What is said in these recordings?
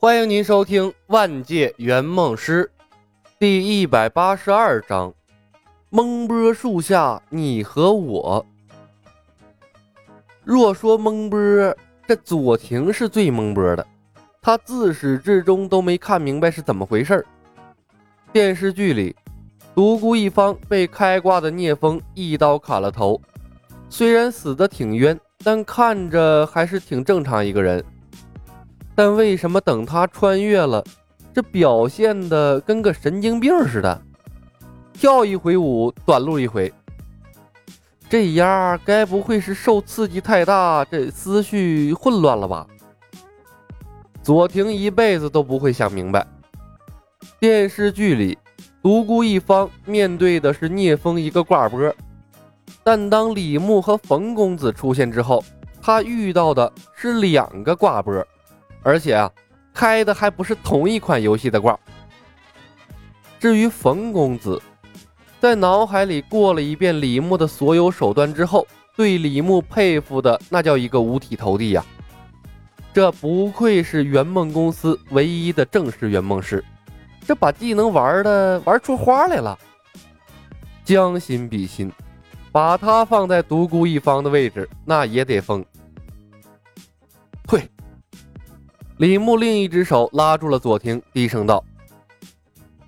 欢迎您收听《万界圆梦师》第一百八十二章：蒙波树下你和我。若说蒙波，这左庭是最蒙波的，他自始至终都没看明白是怎么回事电视剧里，独孤一方被开挂的聂风一刀砍了头，虽然死的挺冤，但看着还是挺正常一个人。但为什么等他穿越了，这表现的跟个神经病似的？跳一回舞，短路一回。这丫该不会是受刺激太大，这思绪混乱了吧？左庭一辈子都不会想明白。电视剧里，独孤一方面对的是聂风一个挂波，但当李牧和冯公子出现之后，他遇到的是两个挂波。而且啊，开的还不是同一款游戏的挂。至于冯公子，在脑海里过了一遍李牧的所有手段之后，对李牧佩服的那叫一个五体投地呀！这不愧是圆梦公司唯一的正式圆梦师，这把技能玩的玩出花来了。将心比心，把他放在独孤一方的位置，那也得疯。李牧另一只手拉住了左庭，低声道：“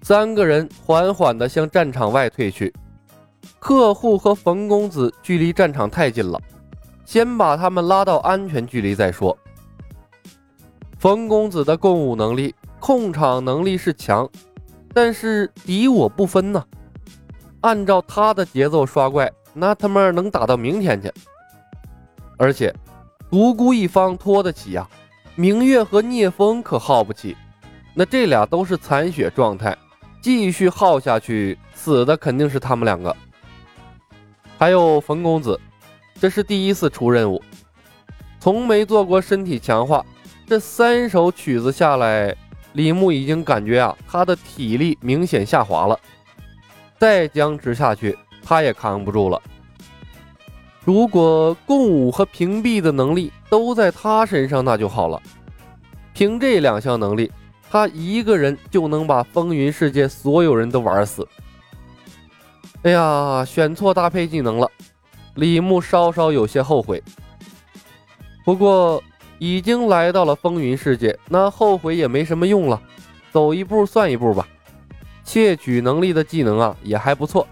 三个人缓缓地向战场外退去。客户和冯公子距离战场太近了，先把他们拉到安全距离再说。冯公子的共舞能力、控场能力是强，但是敌我不分呢。按照他的节奏刷怪，那他妈能打到明天去。而且独孤一方拖得起呀。”明月和聂风可耗不起，那这俩都是残血状态，继续耗下去，死的肯定是他们两个。还有冯公子，这是第一次出任务，从没做过身体强化，这三首曲子下来，李牧已经感觉啊，他的体力明显下滑了，再僵持下去，他也扛不住了。如果共舞和屏蔽的能力都在他身上，那就好了。凭这两项能力，他一个人就能把风云世界所有人都玩死。哎呀，选错搭配技能了，李牧稍稍有些后悔。不过已经来到了风云世界，那后悔也没什么用了，走一步算一步吧。窃取能力的技能啊，也还不错。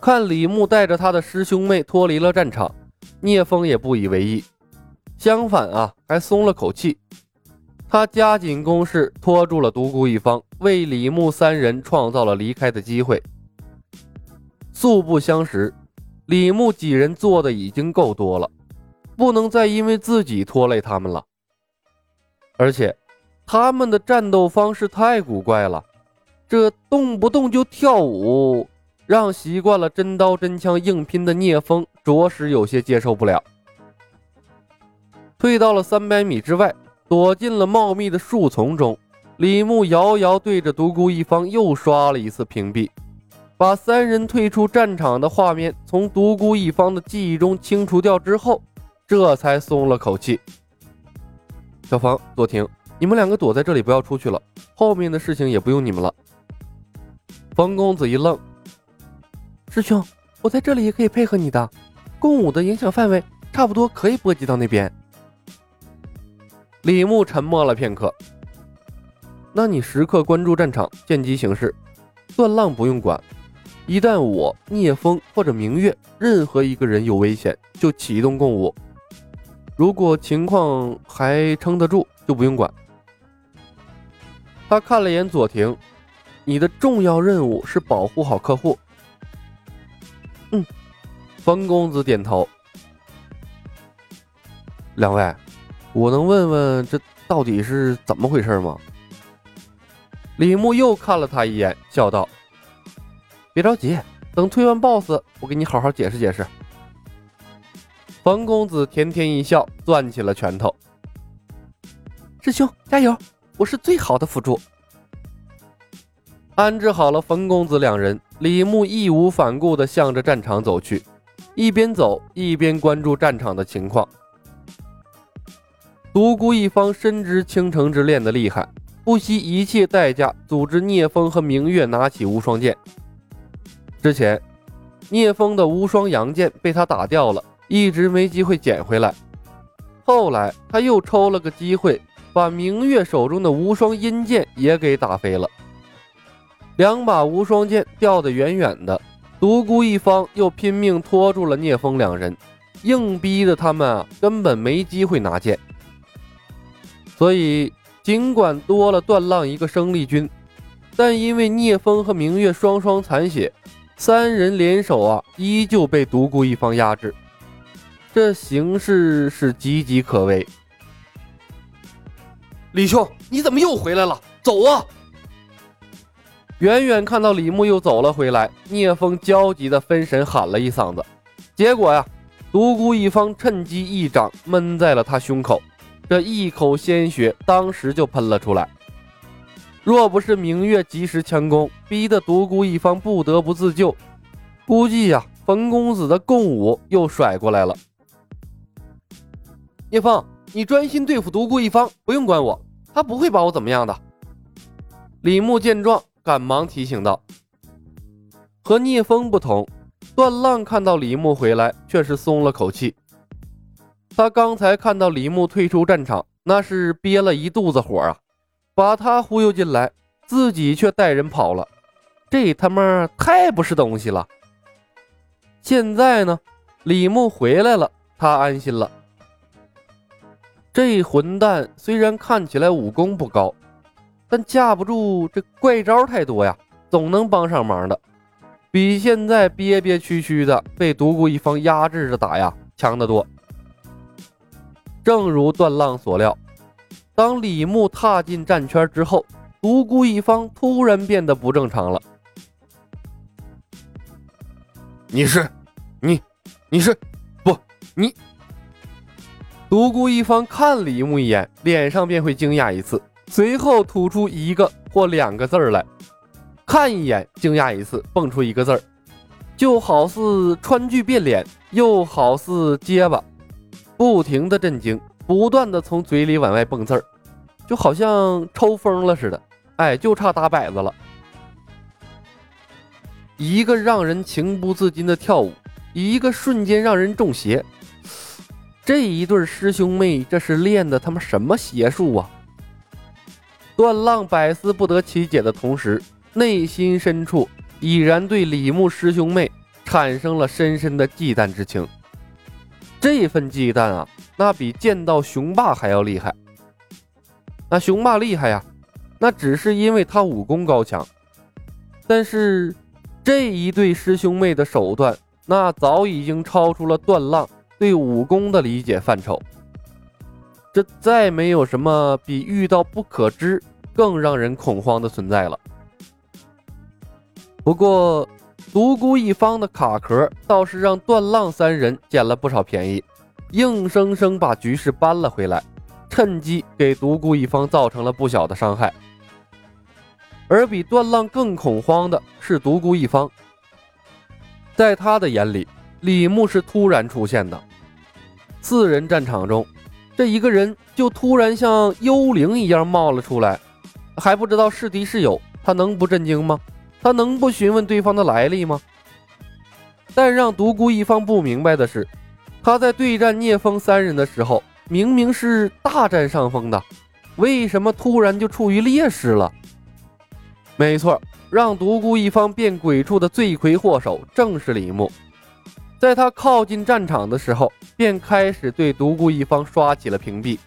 看李牧带着他的师兄妹脱离了战场，聂风也不以为意，相反啊，还松了口气。他加紧攻势，拖住了独孤一方，为李牧三人创造了离开的机会。素不相识，李牧几人做的已经够多了，不能再因为自己拖累他们了。而且，他们的战斗方式太古怪了，这动不动就跳舞。让习惯了真刀真枪硬拼的聂风着实有些接受不了。退到了三百米之外，躲进了茂密的树丛中。李牧遥遥对着独孤一方又刷了一次屏蔽，把三人退出战场的画面从独孤一方的记忆中清除掉之后，这才松了口气。小房、左庭，你们两个躲在这里，不要出去了。后面的事情也不用你们了。冯公子一愣。师兄，我在这里也可以配合你的，共舞的影响范围差不多可以波及到那边。李牧沉默了片刻，那你时刻关注战场，见机行事，断浪不用管。一旦我聂风或者明月任何一个人有危险，就启动共舞。如果情况还撑得住，就不用管。他看了眼左庭，你的重要任务是保护好客户。嗯，冯公子点头。两位，我能问问这到底是怎么回事吗？李牧又看了他一眼，笑道：“别着急，等推完 BOSS，我给你好好解释解释。”冯公子甜甜一笑，攥起了拳头：“师兄加油，我是最好的辅助。”安置好了冯公子两人，李牧义无反顾地向着战场走去，一边走一边关注战场的情况。独孤一方深知倾城之恋的厉害，不惜一切代价组织聂风和明月拿起无双剑。之前，聂风的无双阳剑被他打掉了，一直没机会捡回来。后来他又抽了个机会，把明月手中的无双阴剑也给打飞了。两把无双剑掉得远远的，独孤一方又拼命拖住了聂风两人，硬逼的他们啊根本没机会拿剑。所以，尽管多了段浪一个生力军，但因为聂风和明月双双残血，三人联手啊，依旧被独孤一方压制。这形势是岌岌可危。李兄，你怎么又回来了？走啊！远远看到李牧又走了回来，聂风焦急的分神喊了一嗓子，结果呀，独孤一方趁机一掌闷在了他胸口。这一口鲜血当时就喷了出来，若不是明月及时强攻，逼得独孤一方不得不自救，估计呀，冯公子的共舞又甩过来了。聂风，你专心对付独孤一方，不用管我，他不会把我怎么样的。李牧见状，赶忙提醒道：“和聂风不同，段浪看到李牧回来，却是松了口气。”他刚才看到李牧退出战场，那是憋了一肚子火啊！把他忽悠进来，自己却带人跑了，这他妈太不是东西了。现在呢，李牧回来了，他安心了。这混蛋虽然看起来武功不高，但架不住这怪招太多呀，总能帮上忙的，比现在憋憋屈屈的被独孤一方压制着打呀强得多。正如段浪所料，当李牧踏进战圈之后，独孤一方突然变得不正常了。你是，你，你是，不，你。独孤一方看李牧一眼，脸上便会惊讶一次，随后吐出一个或两个字儿来。看一眼，惊讶一次，蹦出一个字儿，就好似川剧变脸，又好似结巴。不停的震惊，不断的从嘴里往外蹦字儿，就好像抽风了似的。哎，就差打摆子了。一个让人情不自禁的跳舞，一个瞬间让人中邪。这一对师兄妹，这是练的他妈什么邪术啊？段浪百思不得其解的同时，内心深处已然对李牧师兄妹产生了深深的忌惮之情。这份忌惮啊，那比见到雄霸还要厉害。那雄霸厉害呀，那只是因为他武功高强。但是这一对师兄妹的手段，那早已经超出了段浪对武功的理解范畴。这再没有什么比遇到不可知更让人恐慌的存在了。不过。独孤一方的卡壳倒是让段浪三人捡了不少便宜，硬生生把局势扳了回来，趁机给独孤一方造成了不小的伤害。而比段浪更恐慌的是独孤一方，在他的眼里，李牧是突然出现的。四人战场中，这一个人就突然像幽灵一样冒了出来，还不知道是敌是友，他能不震惊吗？他能不询问对方的来历吗？但让独孤一方不明白的是，他在对战聂风三人的时候，明明是大占上风的，为什么突然就处于劣势了？没错，让独孤一方变鬼畜的罪魁祸首正是李牧。在他靠近战场的时候，便开始对独孤一方刷起了屏蔽，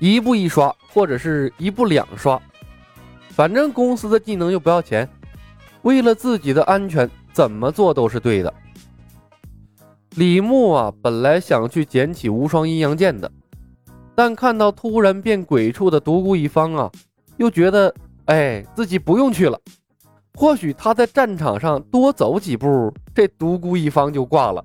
一步一刷，或者是一步两刷。反正公司的技能又不要钱，为了自己的安全，怎么做都是对的。李牧啊，本来想去捡起无双阴阳剑的，但看到突然变鬼畜的独孤一方啊，又觉得，哎，自己不用去了。或许他在战场上多走几步，这独孤一方就挂了。